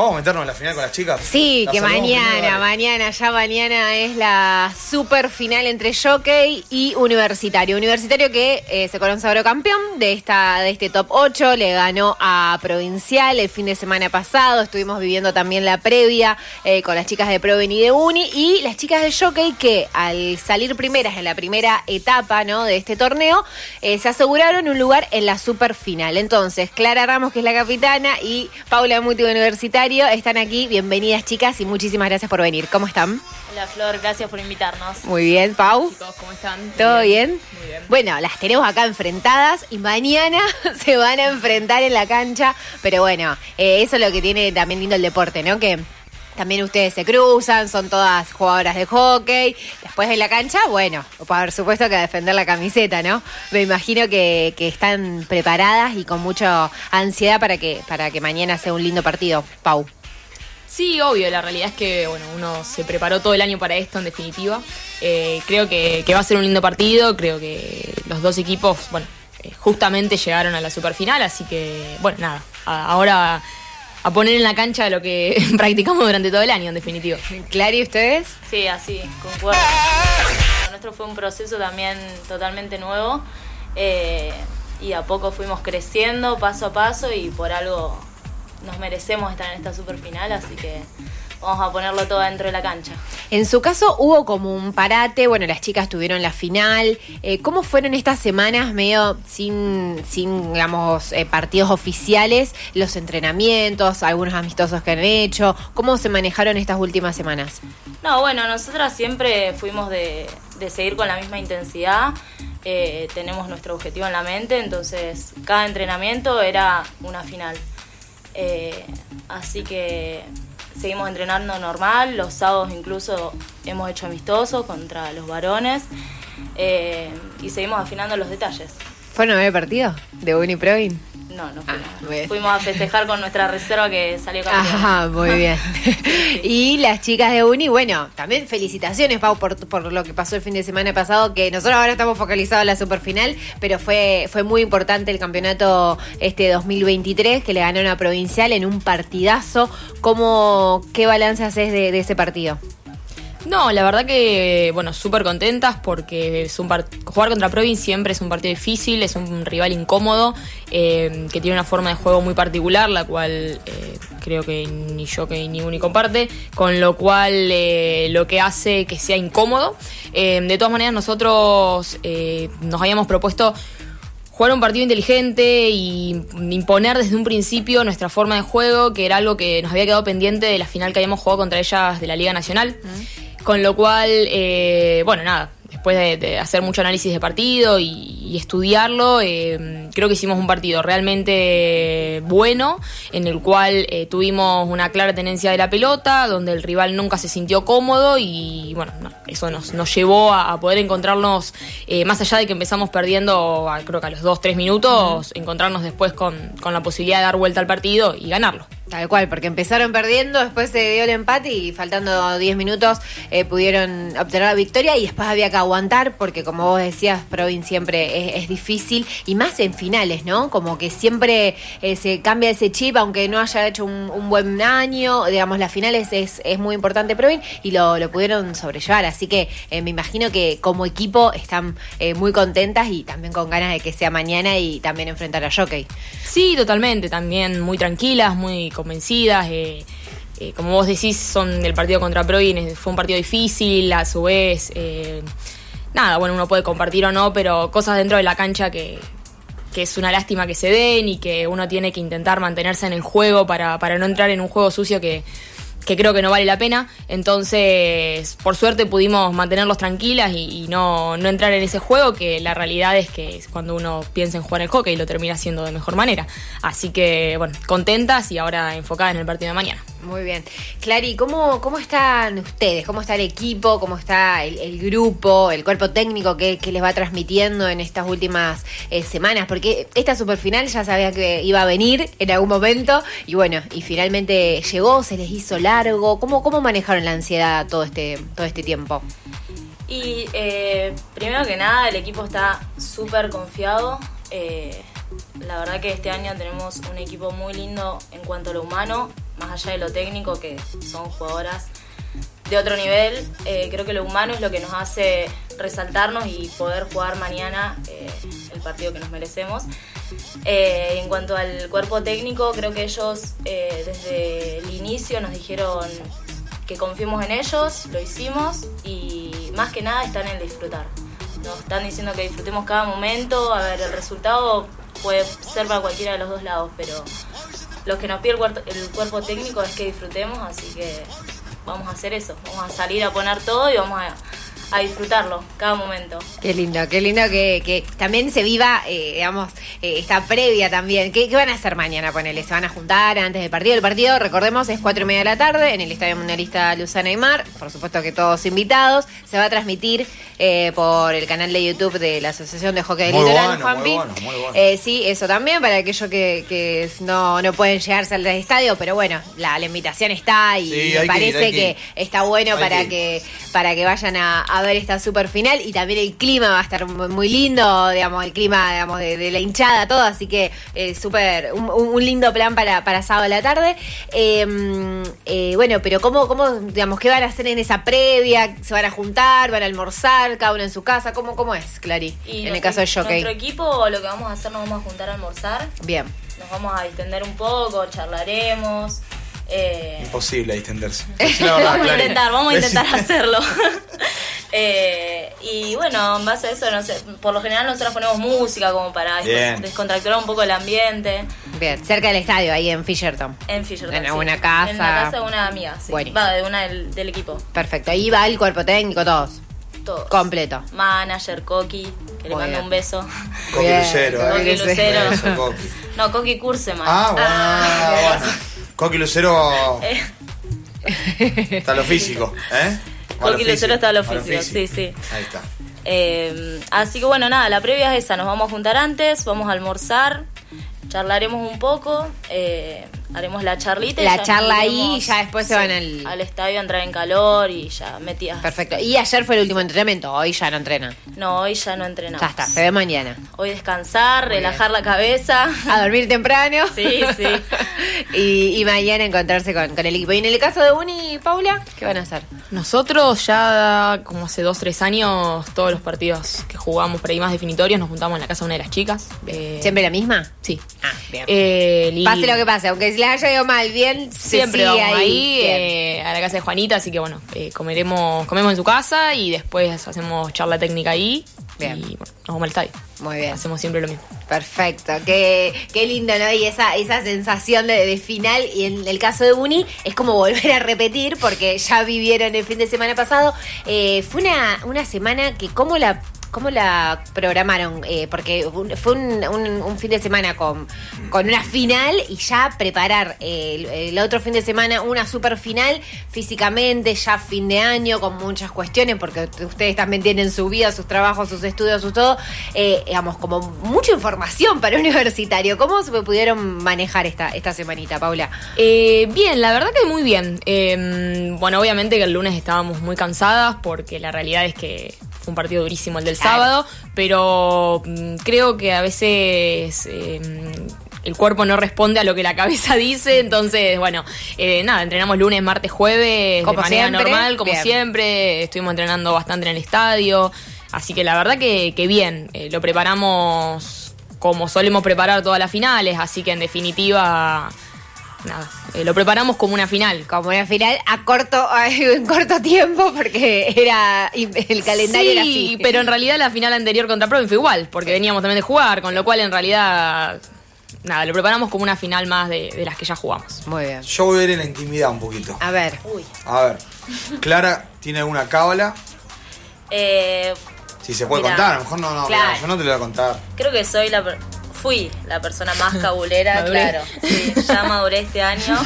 Vamos a meternos en la final con las chicas. Sí, que mañana, mañana, ya mañana es la super final entre Jockey y Universitario. Universitario que eh, se consagró campeón de esta de este top 8, le ganó a Provincial el fin de semana pasado. Estuvimos viviendo también la previa eh, con las chicas de Proven y de Uni y las chicas de Jockey que al salir primeras en la primera etapa ¿no? de este torneo eh, se aseguraron un lugar en la super final. Entonces, Clara Ramos, que es la capitana, y Paula Muti de Universitario están aquí. Bienvenidas, chicas, y muchísimas gracias por venir. ¿Cómo están? Hola Flor, gracias por invitarnos. Muy bien, Pau. Chicos, ¿cómo están? ¿Todo bien? Muy bien. Bueno, las tenemos acá enfrentadas y mañana se van a enfrentar en la cancha. Pero bueno, eh, eso es lo que tiene también lindo el deporte, ¿no? Que también ustedes se cruzan, son todas jugadoras de hockey. Después en la cancha, bueno, por supuesto que a defender la camiseta, ¿no? Me imagino que, que están preparadas y con mucha ansiedad para que, para que mañana sea un lindo partido. Pau. Sí, obvio, la realidad es que bueno, uno se preparó todo el año para esto en definitiva. Eh, creo que, va a ser un lindo partido, creo que los dos equipos, bueno, eh, justamente llegaron a la superfinal, así que bueno, nada, ahora a poner en la cancha lo que practicamos durante todo el año en definitiva. Clara, ¿y ustedes? Sí, así, concuerdo. Lo nuestro fue un proceso también totalmente nuevo eh, y a poco fuimos creciendo paso a paso y por algo nos merecemos estar en esta super final, así que vamos a ponerlo todo dentro de la cancha. En su caso hubo como un parate, bueno, las chicas tuvieron la final. Eh, ¿Cómo fueron estas semanas medio sin, sin digamos, eh, partidos oficiales, los entrenamientos, algunos amistosos que han hecho? ¿Cómo se manejaron estas últimas semanas? No, bueno, nosotras siempre fuimos de, de seguir con la misma intensidad. eh, tenemos nuestro objetivo en la mente, entonces cada entrenamiento era una final. Así que seguimos entrenando normal. Los sábados incluso hemos hecho amistosos contra los varones eh, y seguimos afinando los detalles. ¿Fueron nueve partidos de Uniprovin? No, no Ah, fuimos. fuimos a festejar con nuestra reserva que salió campeón. Ajá, muy bien. y las chicas de Uni, bueno, también felicitaciones, Pau, por, por lo que pasó el fin de semana pasado, que nosotros ahora estamos focalizados en la superfinal, pero fue, fue muy importante el campeonato este 2023, que le ganó una provincial en un partidazo. ¿Cómo, ¿Qué balance haces de, de ese partido? No, la verdad que, bueno, súper contentas porque es un jugar contra Provin siempre es un partido difícil, es un rival incómodo, eh, que tiene una forma de juego muy particular, la cual eh, creo que ni yo que ni Uni comparte, con lo cual eh, lo que hace que sea incómodo. De todas maneras, nosotros nos habíamos propuesto jugar un partido inteligente y imponer desde un principio nuestra forma de juego, que era algo que nos había quedado pendiente de la final que habíamos jugado contra ellas de la Liga Nacional. Con lo cual, eh, bueno, nada, después de, de hacer mucho análisis de partido y, y estudiarlo, eh, creo que hicimos un partido realmente bueno, en el cual eh, tuvimos una clara tenencia de la pelota, donde el rival nunca se sintió cómodo y bueno, no, eso nos, nos llevó a, a poder encontrarnos, eh, más allá de que empezamos perdiendo, a- creo que a los 2-3 minutos, encontrarnos después con, con la posibilidad de dar vuelta al partido y ganarlo. Tal cual, porque empezaron perdiendo, después se dio el empate y faltando 10 minutos eh, pudieron obtener la victoria y después había que aguantar porque como vos decías, Provin siempre es, difícil y más en finales, ¿no? Como que siempre eh, se cambia ese chip, aunque no haya hecho un, buen año, digamos, las finales es, es muy importante Provin y lo, lo pudieron sobrellevar, así que eh, me imagino que como equipo están eh, muy contentas y también con ganas de que sea mañana y también enfrentar a Jockey. Sí, totalmente, también muy tranquilas, muy convencidas. como vos decís, son del partido contra Provin, fue un partido difícil, a su vez. Nada, bueno, uno puede compartir o no, pero cosas dentro de la cancha que, que es una lástima que se den y que uno tiene que intentar mantenerse en el juego para, para no entrar en un juego sucio que, que creo que no vale la pena. Entonces, por suerte pudimos mantenerlos tranquilas y, no, no entrar en ese juego, que la realidad es que cuando uno piensa en jugar el hockey lo termina haciendo de mejor manera. Así que, bueno, contentas y ahora enfocadas en el partido de mañana. Muy bien. Clary, ¿cómo, ¿cómo están ustedes? ¿Cómo está el equipo? ¿Cómo está el, grupo, el cuerpo técnico que, les va transmitiendo en estas últimas eh, semanas? Porque esta superfinal ya sabía que iba a venir en algún momento y bueno, y finalmente llegó, se les hizo largo. ¿Cómo, cómo manejaron la ansiedad todo este, todo este tiempo? Y eh, primero que nada, el equipo está súper confiado. Eh, la verdad que este año tenemos un equipo muy lindo en cuanto a lo humano, más allá de lo técnico, que son jugadoras de otro nivel, eh, creo que lo humano es lo que nos hace resaltarnos y poder jugar mañana eh, el partido que nos merecemos. Eh, en cuanto al cuerpo técnico, creo que ellos desde el inicio nos dijeron que confiemos en ellos, lo hicimos y más que nada están en disfrutar. Nos están diciendo que disfrutemos cada momento, a ver, el resultado puede ser para cualquiera de los dos lados, pero lo que nos pide el cuerpo técnico es que disfrutemos, así que vamos a hacer eso, vamos a salir a poner todo y vamos a a disfrutarlo cada momento. Qué lindo, qué lindo que, que también se viva, eh, digamos, eh, esta previa también. ¿Qué, van a hacer mañana? Ponele, ¿se van a juntar antes del partido? El partido, recordemos, es cuatro y media de la tarde en el Estadio Mundialista Luzana y Mar. Por supuesto que todos invitados. Se va a transmitir eh, por el canal de YouTube de la Asociación de Hockey del Litoral, Juanpi. sí, eso también, para aquellos que, que no, no pueden llegarse al estadio, pero bueno, la, invitación está y me parece que, está bueno para que, para que vayan a ver esta super final y también el clima va a estar muy lindo, digamos, el clima digamos, de, la hinchada, todo, así que eh, súper, un, lindo plan para, para sábado a la tarde. Em, eh, bueno, pero ¿cómo, ¿cómo, digamos, qué van a hacer en esa previa? ¿Se van a juntar? ¿Van a almorzar? ¿Cada uno en su casa? ¿Cómo, cómo es, Clary? en el caso de Jockey. Nuestro equipo lo que vamos a hacer, nos vamos a juntar a almorzar. Bien. Nos vamos a distender un poco, charlaremos. Eh, Imposible distenderse. vamos a intentar, vamos a intentar hacerlo. Eh, y bueno, en base a eso, no sé, por lo general nosotros ponemos música como para descontracturar un poco el ambiente. Bien, cerca del estadio, ahí en Fisherton. En Fisherton. En alguna casa. En la casa de una amiga, sí. Va, de una del, equipo. Perfecto, ahí va el cuerpo técnico, todos. Todos. Completo. Manager, Coqui, que le mando un beso. Coqui Lucero, eh. Coqui Lucero. no, Coqui Curseman. Ah, bueno. Ah, bueno. Coqui Lucero. Está lo físico, ¿eh? Coqui Lucero está lo físico, sí, sí. Ahí está. Eh, así que bueno, nada, la previa es esa, nos vamos a juntar antes, vamos a almorzar, charlaremos un poco. Eh, haremos la charlita. La charla ahí y ya después se van al... al estadio a entrar en calor y ya metidas. Perfecto. Y ayer fue el último entrenamiento, hoy ya no entrena. No, hoy ya no entrenamos. Ya está, se ve mañana. Hoy descansar, relajar la cabeza. A dormir temprano. Sí, sí. y, mañana encontrarse con, el equipo. Y en el caso de Uni y Paula, ¿qué van a hacer? Nosotros ya como hace dos, tres años, todos los partidos que jugamos por ahí más definitorios, nos juntamos en la casa de una de las chicas. Eh, ¿Siempre la misma? Sí. Ah, bien. Eh, pase lo que pase, aunque le haya ido mal, bien, siempre vamos ahí, eh, a la casa de Juanita, así que bueno, eh, comeremos, comemos en su casa y después hacemos charla técnica ahí. Bien. Y bueno, nos vamos al estadio. Muy bien. Hacemos siempre lo mismo. Perfecto, qué, qué lindo, ¿no? Y esa, esa sensación de, final, y en el caso de Uni, es como volver a repetir, porque ya vivieron el fin de semana pasado. Eh, fue una, una semana que, ¿cómo la ¿Cómo la programaron? Eh, porque fue un, fin de semana con, con una final y ya preparar el, otro fin de semana una super final físicamente, ya fin de año, con muchas cuestiones, porque ustedes también tienen su vida, sus trabajos, sus estudios, su todo. Eh, digamos, como mucha información para universitario. ¿Cómo se pudieron manejar esta, esta semanita, Paula? Eh, bien, la verdad que muy bien. Em, bueno, obviamente que el lunes estábamos muy cansadas porque la realidad es que fue un partido durísimo el del sábado, pero mm, creo que a veces em, el cuerpo no responde a lo que la cabeza dice, entonces, bueno, eh, nada, entrenamos lunes, martes, jueves, de manera normal, como siempre, estuvimos entrenando bastante en el estadio, así que la verdad que, bien, eh, lo preparamos como solemos preparar todas las finales, así que en definitiva nada, eh, lo preparamos como una final. Como una final a corto, en corto tiempo, porque era el calendario era así. pero en realidad la final anterior contra Provin fue igual, porque veníamos también de jugar, con lo cual en realidad nada, lo preparamos como una final más de, las que ya jugamos. Muy bien. Yo voy a ir en la intimidad un poquito. A ver. Uy. A ver. Clara, ¿tiene alguna cábala? Eh, si se puede contar, a lo mejor no, no, yo no te lo voy a contar. Creo que soy la fui la persona más cabulera, claro. Sí, ya maduré este año.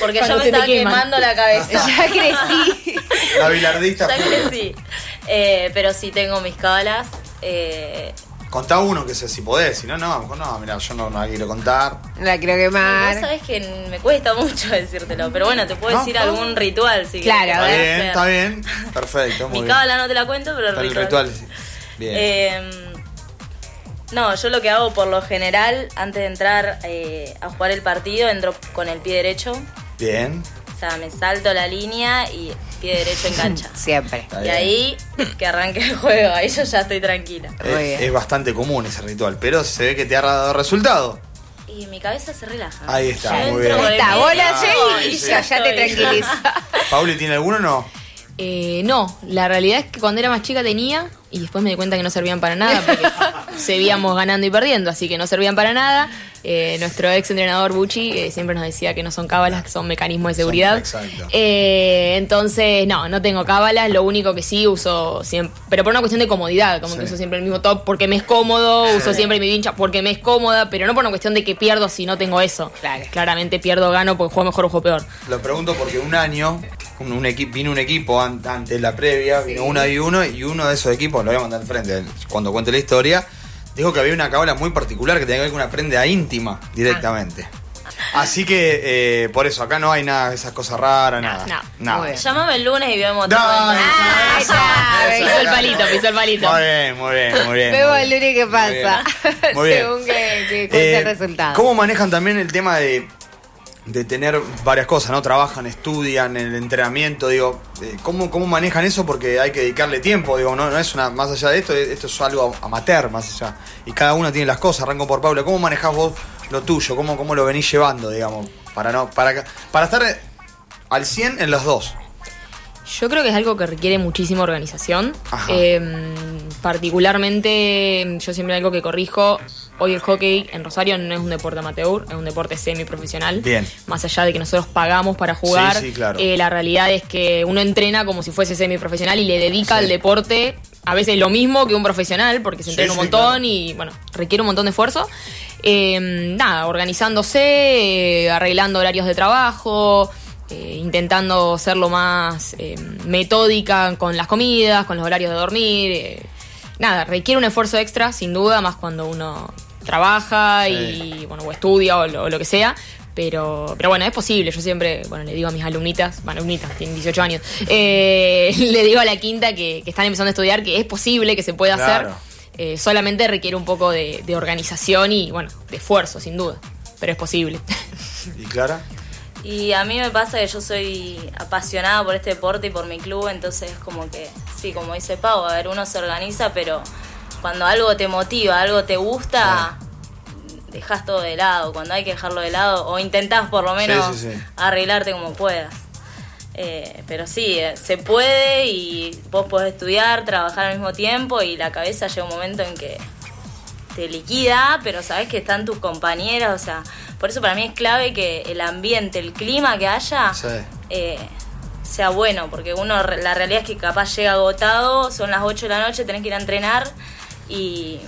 Porque ya me estaba quemando la cabeza. ya crecí. La bilardista. Ya crecí. Eh, pero sí tengo mis cabalas. Eh, Contá uno que sé si podés, si no, no, a lo mejor no, mira, yo no, la quiero contar. No la quiero quemar. Vos sabés que me cuesta mucho decírtelo, pero bueno, te puedo decir algún ritual si Claro, Está bien, está bien. Perfecto, muy Mi cábala no te la cuento, pero el ritual. El ritual, bien. Eh, No, yo lo que hago por lo general, antes de entrar eh, a jugar el partido, entro con el pie derecho. Bien. O sea, me salto la línea y pie derecho en cancha. Siempre. Y ahí que arranque el juego, ahí yo ya estoy tranquila. Es, bastante común ese ritual, pero se ve que te ha dado resultado. Y mi cabeza se relaja. Ahí está, Yo muy bien. Ahí está, pie vos la derecho haces y ya, ya te tranquiliza. ¿Pauli tiene alguno o no? Eh, no, la realidad es que cuando era más chica tenía y después me di cuenta que no servían para nada porque seguíamos ganando y perdiendo, así que no servían para nada. Eh, nuestro ex entrenador Bucci eh, siempre nos decía que no son cábalas, que son mecanismos de seguridad. exacto. Eh, entonces, no, no tengo cábalas, lo único que sí uso siempre, pero por una cuestión de comodidad, como Sí. que uso siempre el mismo top porque me es cómodo, uso siempre mi vincha porque me es cómoda, pero no por una cuestión de que pierdo si no tengo eso. Claro. Claramente pierdo, gano porque juego mejor o juego peor. Lo pregunto porque un año un, un equipo vino un equipo an- antes de la previa, vino una y uno, y uno de esos equipos, lo voy a mandar al frente cuando cuente la historia, dijo que había una cábala muy particular que tenía que ver con una prenda íntima directamente. Así que eh, por eso, acá no hay nada de esas cosas raras, No, nada. no. bien. Llámame el lunes y vemos todo. Eso, ya, Pisó el palito, pisó el palito. Muy bien, muy bien, muy bien. Vemos el lunes qué pasa. bien. Muy bien. Según que, que cuente Eh, el resultado. ¿Cómo manejan también el tema de, de tener varias cosas, ¿no? Trabajan, estudian, el entrenamiento, digo, eh, ¿cómo, ¿cómo manejan eso? Porque hay que dedicarle tiempo, digo, no, no es una, más allá de esto, esto es algo amateur, más allá. Y cada uno tiene las cosas, arranco por Paula, ¿cómo manejás vos lo tuyo? ¿Cómo, cómo lo venís llevando, digamos? Para no, para, para estar al 100 en los dos. Yo creo que es algo que requiere muchísima organización. Ajá. Eh, particularmente, yo siempre algo que corrijo, hoy el hockey en Rosario no es un deporte amateur, es un deporte semiprofesional. Bien. Más allá de que nosotros pagamos para jugar, Sí, sí, claro. eh, la realidad es que uno entrena como si fuese semiprofesional y le dedica Sí. al deporte a veces lo mismo que un profesional, porque se entrena un montón claro. y bueno, requiere un montón de esfuerzo. Eh, nada, organizándose, eh, arreglando horarios de trabajo, eh, intentando ser lo más eh, metódica con las comidas, con los horarios de dormir. eh. nada, requiere un esfuerzo extra, sin duda, más cuando uno trabaja y bueno, o estudia o lo, o lo que sea. Pero, pero bueno, es posible. Yo siempre, bueno, le digo a mis alumnitas, bueno, alumnitas, tienen 18 años, eh, le digo a la quinta que, que están empezando a estudiar que es posible que se pueda Claro. hacer. Eh, solamente requiere un poco de, de organización y, bueno, de esfuerzo, sin duda. Pero es posible. ¿Y Clara? Y a mí me pasa que yo soy apasionada por este deporte y por mi club, entonces como que, sí, como dice Pau, a ver, uno se organiza, pero cuando algo te motiva, algo te gusta, dejas todo de lado. Cuando hay que dejarlo de lado, o intentás por lo menos sí, sí. arreglarte como puedas. Eh, pero sí, eh, se puede y vos podés estudiar, trabajar al mismo tiempo y la cabeza llega un momento en que te liquida, pero sabes que están tus compañeras, o sea, por eso para mí es clave que el ambiente, el clima que haya, Sí. eh, sea bueno, porque uno, la realidad es que capaz llega agotado, son las 8 de la noche, tenés que ir a entrenar y,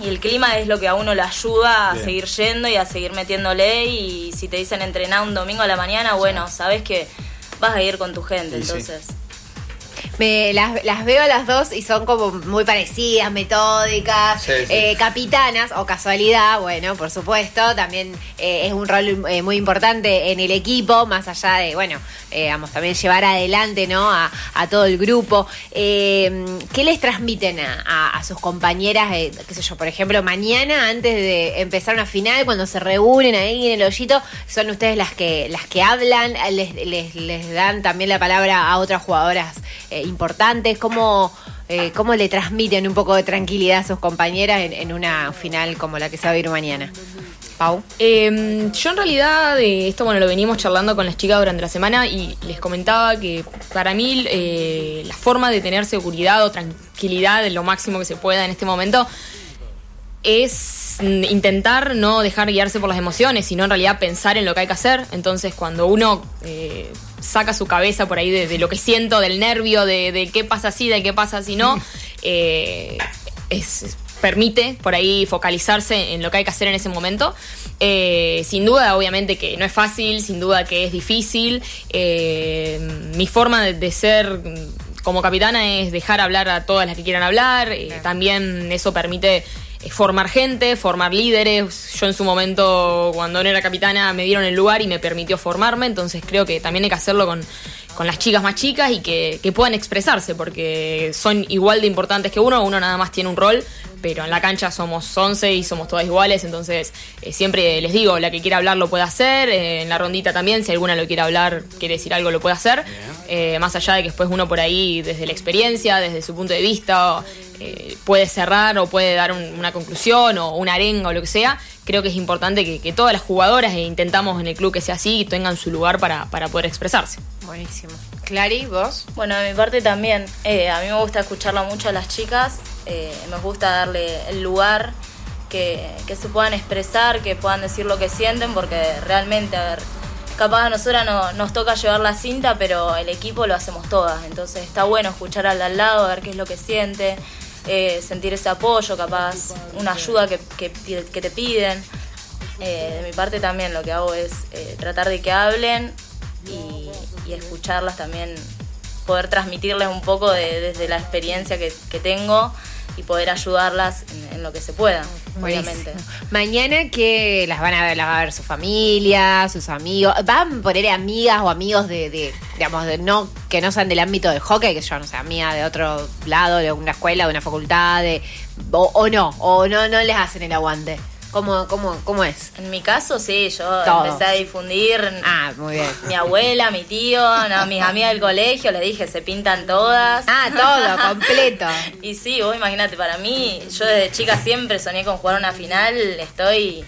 y el clima es lo que a uno le ayuda a Bien. seguir yendo y a seguir metiéndole y si te dicen entrenar un domingo a la mañana, bueno, sabes que vas a ir con tu gente, sí. entonces... Me, las, las veo a las dos y son como muy parecidas, metódicas, Sí, sí. eh, capitanas o casualidad, bueno, por supuesto, también eh, es un rol eh, muy importante en el equipo, más allá de, bueno, vamos, también llevar adelante, ¿no? A, a todo el grupo. ¿Qué les transmiten a, a- a sus compañeras, qué sé yo, por ejemplo, mañana antes de empezar una final, cuando se reúnen ahí en el hoyito, son ustedes las que las que hablan, les, les, les dan también la palabra a otras jugadoras importantes, ¿cómo, eh, cómo le transmiten un poco de tranquilidad a sus compañeras en, una final como la que se va a vivir mañana. Pau. Eh, yo en realidad, eh, esto bueno, lo venimos charlando con las chicas durante la semana y les comentaba que para mí eh, la forma de tener seguridad o tranquilidad lo máximo que se pueda en este momento es intentar no dejar guiarse por las emociones, sino en realidad pensar en lo que hay que hacer. Entonces, cuando uno eh, saca su cabeza por ahí de, de lo que siento, del nervio, de, de qué pasa así, de qué pasa si no, eh, es, permite por ahí focalizarse en lo que hay que hacer en ese momento. Eh, sin duda, obviamente que no es fácil, sin duda que es difícil. Mi forma de, de ser mm, como capitana es dejar hablar a todas las que quieran hablar. Eh, También eso permite formar gente, formar líderes. Yo en su momento, cuando no era capitana, me dieron el lugar y me permitió formarme. Entonces creo que también hay que hacerlo con, con las chicas más chicas y que, que puedan expresarse, porque son igual de importantes que uno, uno nada más tiene un rol, pero en la cancha somos 11 y somos todas iguales, entonces eh, siempre les digo, la que quiera hablar lo puede hacer, eh, en la rondita también, si alguna lo quiere hablar, quiere decir algo, lo puede hacer, Eh, más allá de que después uno por ahí, desde la experiencia, desde su punto de vista, eh, puede cerrar o puede dar un- una conclusión o una arenga o lo que sea, creo que es importante que, que todas las jugadoras e intentamos en el club que sea así y tengan su lugar para, para poder expresarse. Buenísimo. Clary, vos. Bueno, de mi parte también. eh, a mí me gusta escucharla mucho a las chicas. eh, me gusta darle el lugar que, que se puedan expresar, que puedan decir lo que sienten, porque realmente, a ver, capaz a nosotras no, nos toca llevar la cinta, pero el equipo lo hacemos todas. Entonces está bueno escuchar al de al lado, ver qué es lo que siente, eh, sentir ese apoyo, capaz una ayuda que, que, que te piden. Eh, de mi parte también lo que hago es eh, tratar de que hablen y, y escucharlas también, poder transmitirles un poco de- desde la experiencia que, que tengo y poder ayudarlas en, en lo que se pueda, obviamente. Mañana que las van a ver, las va a ver su familia, sus amigos. ¿Van a poner amigas o amigos de, de, digamos, de no, que no sean del ámbito del hockey, que yo no sé, amiga de otro lado, de una escuela, de una facultad, de, o, o no, o no, no les hacen el aguante? ¿Cómo, cómo, cómo es? En mi caso, sí, yo Todos. empecé a difundir. Ah, muy bien. Mi abuela, mi tío, no, mis amigas del colegio, les dije, se pintan todas. Ah, todo, completo. Y sí, vos imagínate, para mí, yo desde chica siempre soñé con jugar una final, estoy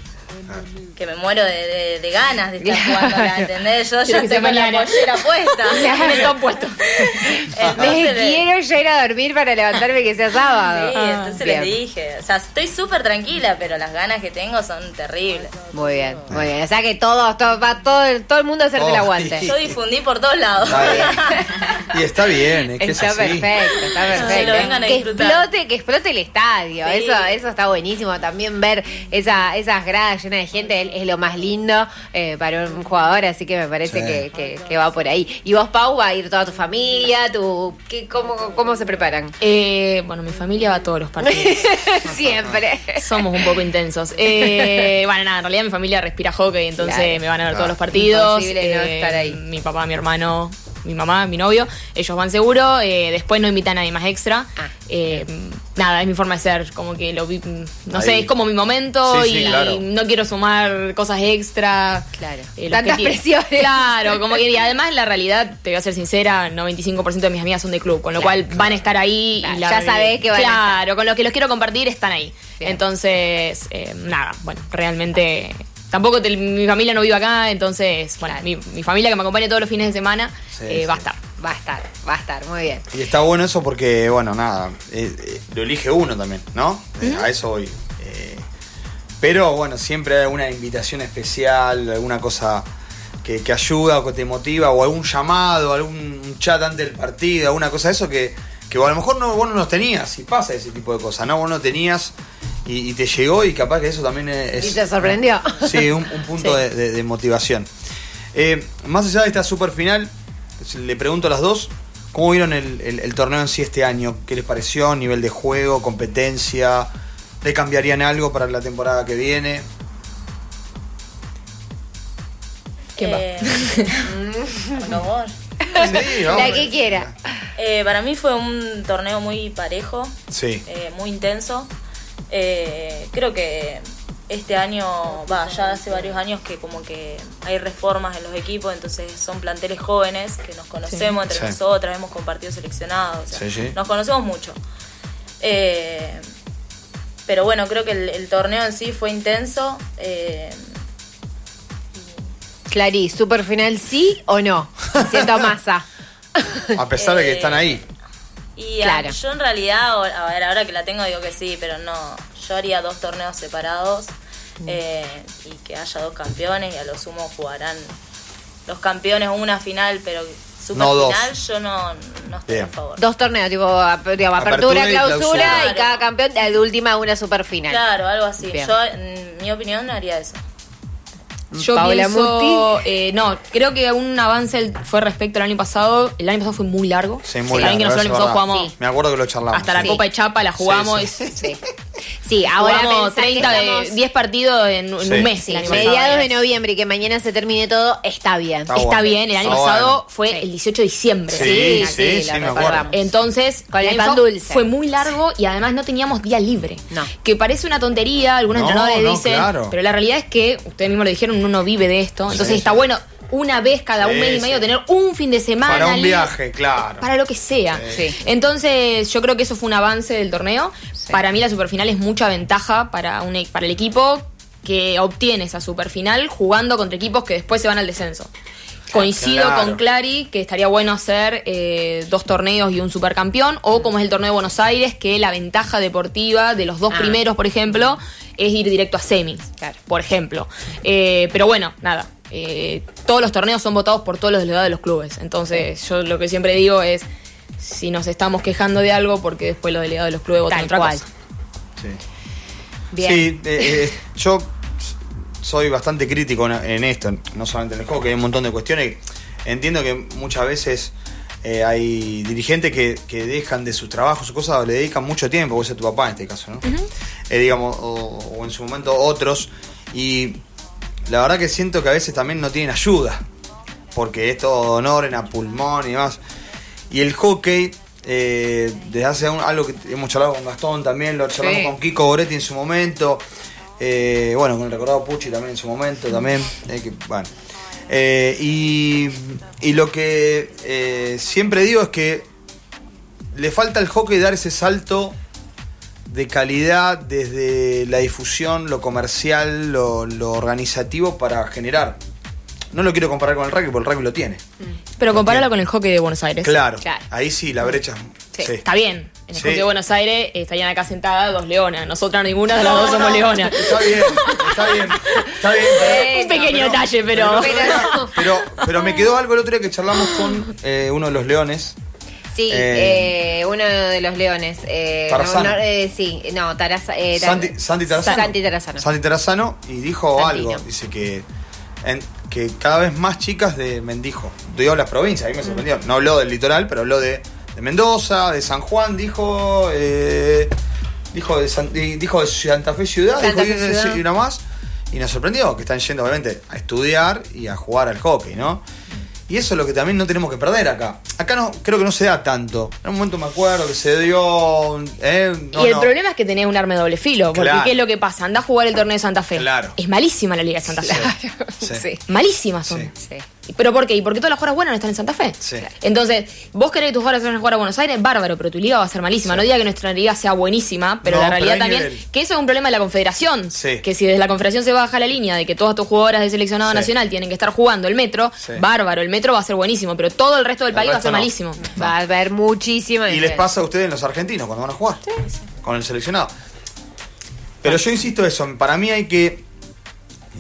que me muero de, de- de ganas de estar jugándola, ¿entendés? Yo ya con la pollera puesta. El top puesto. Entonces, Les le- quiero ya ir a dormir para levantarme que sea sábado. Sí, Ah, entonces bien. les dije, o sea, estoy súper tranquila, pero las ganas que tengo son terribles. Muy bien, muy bien. O sea que todos, todo, va todo, todo el mundo a hacerte el Oh, aguante. sí. Yo difundí por todos lados. Está bien. Y está bien, es que Está es así. perfecto, está perfecto. que explote, que explote el estadio. Sí. Eso, eso está buenísimo. También ver esa, esas gradas llenas de gente es, es lo más lindo eh, para un jugador, así que me parece Sí. que, que- que va por ahí. Y vos, Pau, va a ir toda tu familia, tu, ¿qué, cómo, ¿cómo se preparan? Eh, bueno, mi familia va a todos los partidos. Siempre. Somos un poco intensos. Eh, bueno, nada, en realidad mi familia respira hockey, entonces Claro. me van a ver Ah. todos los partidos. Eh, Imposible no estar ahí. Mi papá, mi hermano, mi mamá, mi novio, ellos van seguro. eh, después no invitan a nadie más extra. Ah. Eh, nada, es mi forma de ser, como que lo vi, no sé, es como mi momento Sí, sí, y claro. no quiero sumar cosas extra. Claro. Eh, Tantas presiones. Claro, como que y además la realidad, te voy a ser sincera, 95% de mis amigas son de club, con lo Claro, cual van a estar ahí Claro, y la ya sabés que van a Claro, con los que los quiero compartir están ahí. Bien. Entonces, eh, nada, bueno, realmente tampoco te- mi familia no vive acá, entonces, bueno, mi, mi familia que me acompaña todos los fines de semana Sí, eh, sí. va a estar. Va a estar, va a estar, muy bien. Y está bueno eso porque, bueno, nada, eh, eh, lo elige uno también, ¿no? A eso voy. Pero bueno, siempre hay alguna invitación especial, alguna cosa que, que ayuda o que te motiva, o algún llamado, algún chat antes del partido, alguna cosa de eso que, que a lo mejor no, vos no los tenías, y pasa ese tipo de cosas, ¿no? Vos no tenías y, y te llegó y capaz que eso también es... ¿Y te sorprendió? Sí, un, un punto Sí. de, de- de motivación. Eh, más allá de esta super final, le pregunto a las dos, ¿cómo vieron el, el- el torneo en sí este año? ¿Qué les pareció? ¿Nivel de juego? ¿Competencia? ¿Le cambiarían algo para la temporada que viene? ¿Quién va? Eh, por favor. Sí, La que quiera. Eh, para mí fue un torneo muy parejo, Sí. eh, muy intenso. Eh, creo que este año, va, ya hace varios años que como que hay reformas en los equipos, entonces son planteles jóvenes que nos conocemos entre Sí. nosotras, hemos compartido seleccionados, o sea, Sí, sí. nos conocemos mucho. Eh, pero bueno, creo que el, el torneo en sí fue intenso. eh, Clary, ¿super final sí o no? Siento masa. A pesar de que Eh, están ahí. Y Claro. a- yo en realidad, ahora- a ver, ahora que la tengo digo que sí, pero no. Yo haría dos torneos separados Mm. eh, y que haya dos campeones y a lo sumo jugarán los campeones una final, pero super No dos. final yo no, no estoy Bien. a favor. Dos torneos, tipo digamos, Apertura apertura, y clausura, clausura. y cada campeón de última una super final. Claro, algo así. Bien. Yo, en mi opinión, haría eso. Yo Paola pienso, eh, no, creo que un avance fue respecto al año pasado. El año pasado fue muy largo. Sí, muy que largo, nosotros el año pasado es jugamos Sí. Me acuerdo que lo charlamos. hasta la Sí. Copa de Chapa, la jugamos. Sí, y- Sí. Ahora Jugamos pensá que 30 de estamos- 10 partidos en, en Sí. un mes. Sí, mediados de noviembre y que mañana se termine todo, está bien. Está Está bueno. bien, el año Está pasado bueno. fue Sí. el 18 de diciembre. Sí, Sí, sí, sí, sí, lo me acuerdo. recordamos. Entonces, Con el pan dulce. Fue muy largo y además no teníamos día libre. No. Que parece una tontería, algunos No, entrenadores no, dicen, claro. pero la realidad es que, ustedes mismos lo dijeron, uno vive de esto. Entonces Sí, está sí. bueno una vez cada un Sí, mes y medio sí. tener un fin de semana. Para un libre, viaje, claro. Para lo que sea. Sí. Entonces, yo creo que eso fue un avance del torneo. Sí. Para mí la superfinal es mucha ventaja para, un, e- para el equipo que obtiene esa superfinal jugando contra equipos que después se van al descenso. Coincido Claro. con Clary que estaría bueno hacer eh, dos torneos y un supercampeón, o como es el torneo de Buenos Aires, que la ventaja deportiva de los dos Ah. primeros, por ejemplo, es ir directo a semis, Claro. por ejemplo. Eh, pero bueno, nada. eh, todos los torneos son votados por todos los delegados de los clubes. Entonces, yo lo que siempre digo es: si nos estamos quejando de algo, porque después los delegados de los clubes votan Tal otra cual. cosa. Sí. Bien. Sí, eh, eh, yo soy bastante crítico en, en esto, no solamente en el juego, que hay un montón de cuestiones. Entiendo que muchas veces eh, hay dirigentes que, que dejan de sus trabajos, sus cosas, o le dedican mucho tiempo, vos ser tu papá en este caso, ¿no? Eh, digamos, o, o en su momento otros, y la verdad que siento que a veces también no tienen ayuda, porque es todo honor en a pulmón y demás. Y el hockey, eh, desde hace un- algo que hemos charlado con Gastón también, lo charlamos Sí. con Kiko Goretti en su momento, eh, bueno, con el recordado Pucci también en su momento, también, eh, que, bueno. Y, y lo que siempre digo es que le falta al hockey dar ese salto de calidad desde la difusión, lo comercial, lo, lo organizativo para generar. No lo quiero comparar con el rugby, porque el rugby lo tiene. Pero compáralo con el hockey de Buenos Aires. Claro, Claro. ahí sí, la brecha. Sí, sí. Está bien. En el Sí. hockey de Buenos Aires eh, estarían acá sentadas dos leonas. Nosotras ninguna de las dos somos leonas. Está bien, está bien, está bien. pero- Un pequeño detalle, pero. Pero, pero, pero me quedó algo el otro día que charlamos con eh, uno de los leones. Sí, Eh, eh, uno de los leones. Eh, Tarazano. no, no, eh, sí, no, Taraza, eh, Tar- Santi, Santi Tarazano. Santi Tarazano. Santi Tarazano, y dijo Santino. algo. Dice que, en- que cada vez más chicas de Mendijo. Dio las provincias, ahí me sorprendió. No habló del litoral, pero habló de, de Mendoza, de San Juan, dijo. eh, dijo, de San- dijo de Santa Fe Ciudad, Santa dijo Fe Ciudad. y una más. Y nos sorprendió que están yendo, obviamente, a estudiar y a jugar al hockey, ¿no? Y eso es lo que también no tenemos que perder acá. Acá no, creo que no se da tanto. En un momento me acuerdo que se dio. eh, no, y el no. problema es que tenés un arma de doble filo. Porque Claro. ¿qué es lo que pasa? Anda a jugar el torneo de Santa Fe. Claro. Es malísima la Liga de Santa Fe. Sí. Sí. Malísimas son. Sí. ¿Pero por qué? ¿Y por qué todas las jugadoras buenas no están en Santa Fe? Sí. Entonces, vos querés que tus jugadoras vayan a jugar a Buenos Aires, bárbaro, pero tu liga va a ser malísima. No diga que nuestra liga sea buenísima, pero No, la realidad también, nivel. que eso es un problema de la confederación. Sí. Que si desde la confederación se baja la línea de que todas tus jugadoras de seleccionado nacional tienen que estar jugando el metro, bárbaro, el metro va a ser buenísimo, pero todo el resto del El país va a resto malísimo. Va a haber muchísima Y les pasa a ustedes los argentinos cuando van a jugar. Con el seleccionado. Pero yo insisto eso, para mí hay que.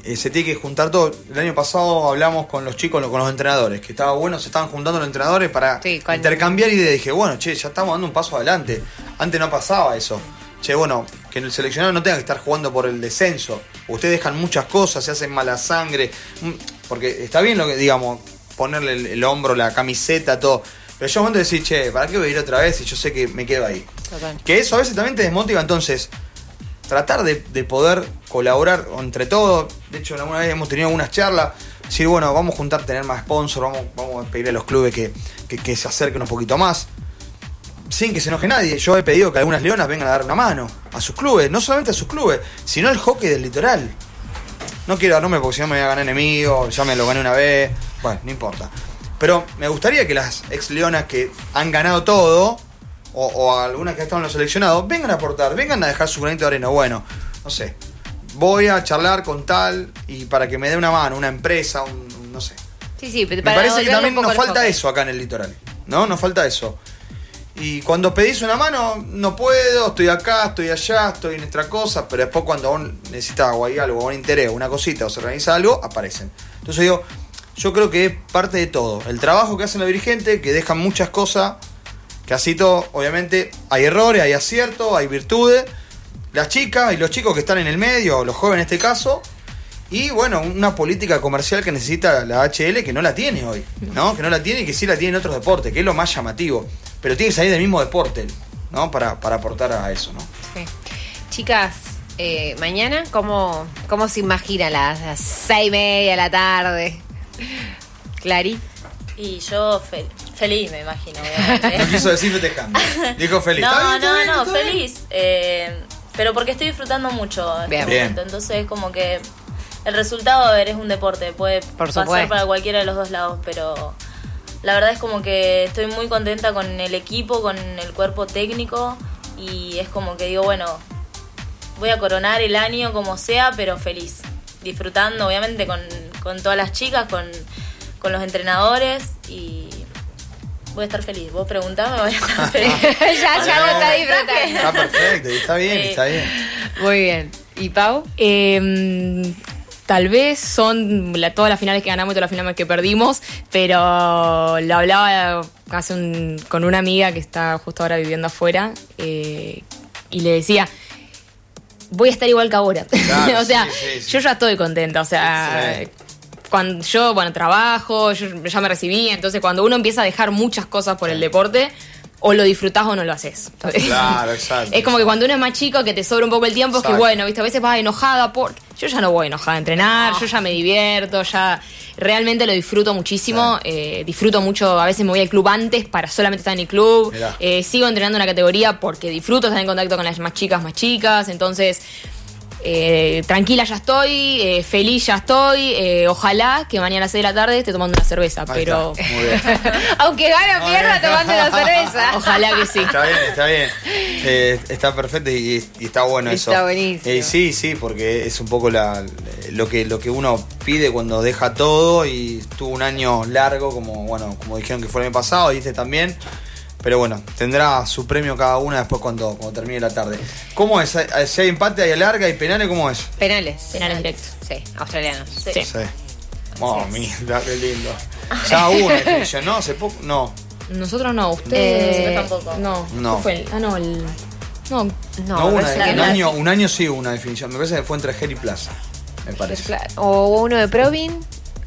eh, se tiene que juntar todo. El año pasado hablamos con los chicos, con los entrenadores, que estaba bueno, se estaban juntando los entrenadores para Sí, con- intercambiar ideas. Dije, bueno, che, ya estamos dando un paso adelante. Antes no pasaba eso. Che, bueno, que el seleccionado no tenga que estar jugando por el descenso. Ustedes dejan muchas cosas, se hacen mala sangre. Mm, Porque está bien lo que, digamos, ponerle el, el hombro, la camiseta, todo. Pero yo momento de decir, che, ¿para qué voy a ir otra vez si yo sé que me quedo ahí? Total. Que eso a veces también te desmotiva, entonces tratar de, de poder colaborar entre todos. De hecho, alguna vez hemos tenido algunas charlas. Decir, bueno, vamos a juntar, tener más sponsors, vamos, vamos a pedirle a los clubes que, que- que se acerquen un poquito más. Sin que se enoje nadie. Yo he pedido que algunas leonas vengan a dar una mano a sus clubes, no solamente a sus clubes, sino al hockey del litoral. No quiero dar nombre porque si no me voy a ganar enemigo, ya me lo gané una vez. Bueno, no importa. Pero me gustaría que las ex leonas que han ganado todo, o, o algunas que están en los seleccionados, vengan a aportar, vengan a dejar su granito de arena. Bueno, no sé. Voy a charlar con tal y para que me dé una mano, una empresa, un, un- no sé. Sí, sí, Me para parece que también nos falta eso acá en el litoral. ¿No? Nos falta eso. Y cuando pedís una mano, no puedo, estoy acá, estoy allá, estoy en nuestra cosa, pero después cuando vos necesitas o hay algo, o un interés, una cosita, o se organiza algo, aparecen. Entonces digo, yo creo que es parte de todo. El trabajo que hacen los dirigentes, que dejan muchas cosas, que así todo, obviamente, hay errores, hay aciertos, hay virtudes. Las chicas y los chicos que están en el medio, los jóvenes en este caso, y bueno, una política comercial que necesita la HL que no la tiene hoy, ¿no? Que no la tiene y que sí la tiene en otros deportes, que es lo más llamativo. Pero tiene que salir del mismo deporte, ¿no? Para, para aportar a eso, ¿no? Sí. chicas, eh, mañana, ¿cómo, ¿cómo se imagina las, las seis y media de la tarde? Clary. Y yo fel- feliz, me imagino. obviamente. No quiso decir festejando. Dijo feliz. ¿Está No, bien, no, bien, no, bien? feliz. eh, pero porque estoy disfrutando mucho en Bien. este Bien. momento. Entonces, como que el resultado, a ver, es un deporte. Puede Por pasar supuesto. para cualquiera de los dos lados, pero la verdad es como que estoy muy contenta con el equipo, con el cuerpo técnico. Y es como que digo, bueno, voy a coronar el año como sea, pero feliz. Disfrutando, obviamente, con, con todas las chicas, con, con los entrenadores y voy a estar feliz. Vos preguntame, voy a estar feliz. ya, ya lo está disfrutando. Está perfecto, y está bien, Sí. está bien. Muy bien. ¿Y Pau? Eh, tal vez son la- todas las finales que ganamos y todas las finales que perdimos, pero lo hablaba hace un- con una amiga que está justo ahora viviendo afuera eh, y le decía, voy a estar igual que ahora. Claro, o sea, sí, sí, sí. yo ya estoy contenta, o sea... Cuando yo, bueno, trabajo, yo ya me recibí, entonces cuando uno empieza a dejar muchas cosas por el deporte, o lo disfrutás o no lo haces. Claro, exacto. Es como que cuando uno es más chico, que te sobra un poco el tiempo, es que bueno, viste, a veces vas enojada por. Yo ya no voy enojada a entrenar, yo ya me divierto, ya realmente lo disfruto muchísimo. eh, disfruto mucho, a veces me voy al club antes para solamente estar en el club. Eh, sigo entrenando en la categoría porque disfruto estar en contacto con las más chicas, más chicas. Entonces, eh, tranquila ya estoy, eh, feliz ya estoy. eh, ojalá que mañana a las 6 de la tarde esté tomando una cerveza, Ahí pero. está, Muy bien. Aunque gane o pierda tomando una cerveza. Ojalá que sí. Está bien, está bien. Eh, está perfecto y, y está bueno eso. Está buenísimo. Eh, sí, sí, porque es un poco la, lo, que, lo que uno pide cuando deja todo y tuvo un año largo, como bueno, como dijeron que fue el año pasado, y este también. Pero bueno, tendrá su premio cada una después cuando, cuando termine la tarde. ¿Cómo es? ¿Hay- Si hay empate, hay larga y penales, ¿cómo es? Penales. Penales directos. Sí, australianos. Sí. Sí. Sí. Mami, qué lindo. Ya hubo una definición, ¿no? Hace poco. No. Nosotros no, ustedes. Eh, tampoco. No, No. ¿Qué fue? el- Ah, no, el. No, No, No, una, un, año, un año sí hubo una definición. Me parece que fue entre Gel y Plaza. Me parece. O uno de Provin,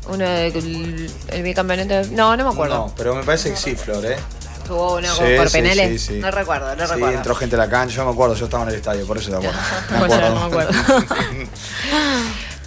uno de el, el bicampeonato. de- No, no me acuerdo. No, pero me parece que sí, Flor, ¿eh? Tuvo uno Sí, por sí, penales. sí, sí. No recuerdo, no sí, recuerdo. entró gente a la cancha, yo me acuerdo, yo estaba en el estadio, por eso te acuerdo. No me acuerdo.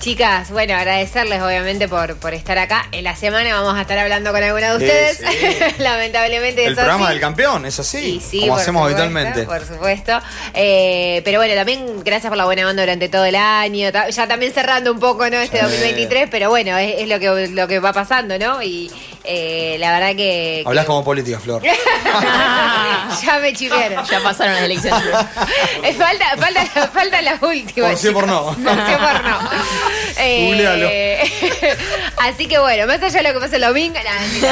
Chicas, bueno, agradecerles obviamente por, por estar acá. En la semana vamos a estar hablando con alguna de Sí, ustedes. sí. Lamentablemente el programa sí. del campeón, es así, Sí, sí, como hacemos supuesto, habitualmente. Por supuesto. Eh, pero bueno, también gracias por la buena onda durante todo el año. Ya también cerrando un poco ¿no? este Sí. 2023, pero bueno, es, es lo, que, lo que va pasando, ¿no? Y eh, la verdad que. Hablas que- como política, Flor. ya me chivearon. ya pasaron las elecciones. Eh, falta, falta, falta la última. Por sí por no. Por sí por no. Eh, así que bueno, más allá de lo que pasa el domingo, no.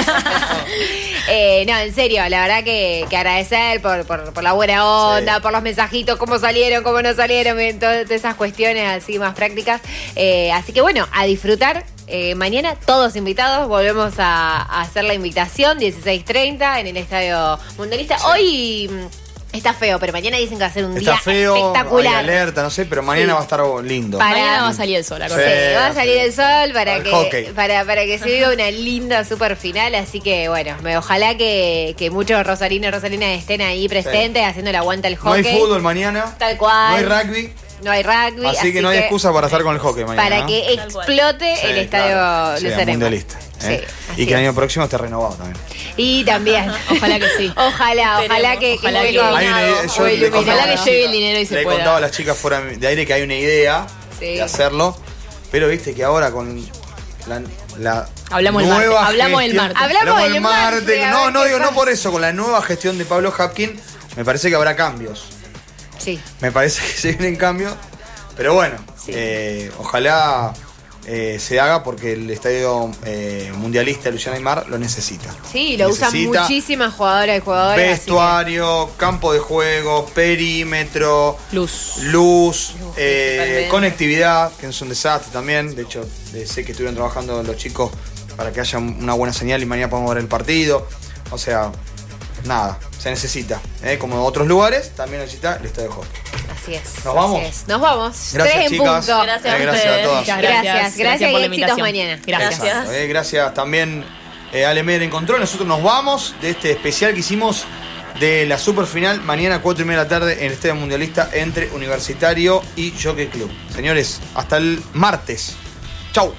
Eh, no, en serio, la verdad que, que agradecer por, por, por la buena onda, Sí. por los mensajitos, cómo salieron, cómo no salieron, todas esas cuestiones así más prácticas. Eh, así que bueno, a disfrutar. Eh, mañana todos invitados, volvemos a, a hacer la invitación, 16.30 en el Estadio Mundialista. Hoy mm, está feo, pero mañana dicen que va a ser un Está día feo, hay espectacular. alerta, no sé, pero mañana Sí. va a estar lindo. Para- Mañana va a salir el sol, Sí, acordate. va a salir el sol para que, hockey. para, para que se viva una linda super final. Así que bueno, me, ojalá que, que muchos rosarinos y rosarinas estén ahí presentes haciendo el aguanta al No hay hockey. fútbol mañana. Tal cual. No hay rugby. No hay rugby. Así, que no hay excusa para estar con el hockey mañana. Para ¿no? que explote Sí, el estadio claro. Sí, mundialista. ¿eh? Sí, así y que el año próximo esté renovado también. Y también. Ojalá que sí. Ojalá, ojalá que, Ojalá que que- le Ojalá que llegue chicas- el dinero y se Le pueda. contaba a las chicas fuera de aire que hay una idea Sí. de hacerlo, pero viste que ahora con la, la Hablamos el nueva martes, hablamos el martes. Hablamos el martes, No, no digo, no por eso, con la nueva gestión de Pablo Hapkin, me parece que habrá cambios. Sí. Me parece que se vienen cambios. Pero bueno, Sí. eh, ojalá eh, se haga porque el estadio eh, mundialista Luciana Aymar lo necesita. Sí, lo usan Necesita muchísimas jugadoras y jugadores. que- Vestuario, campo de juego, perímetro, Luz. luz, eh, conectividad, que es un desastre también. De hecho, sé que estuvieron trabajando los chicos para que haya una buena señal y mañana podamos ver el partido. O sea, nada, se necesita. ¿eh? Como en otros lugares, también necesita el estadio de hockey. Así es. ¿Nos vamos? así es. Nos vamos. Gracias, Tres en chicas. punto. Gracias a Eh, gracias a ustedes. todas. Muchas Gracias, gracias. gracias, por la invitación. mañana. Gracias. Exacto, eh, gracias también eh, Ale Mer en control. Nosotros nos vamos de este especial que hicimos de la superfinal mañana 4 y media de la tarde en el Estadio Mundialista entre Universitario y Jockey Club. Señores, hasta el martes. Chau.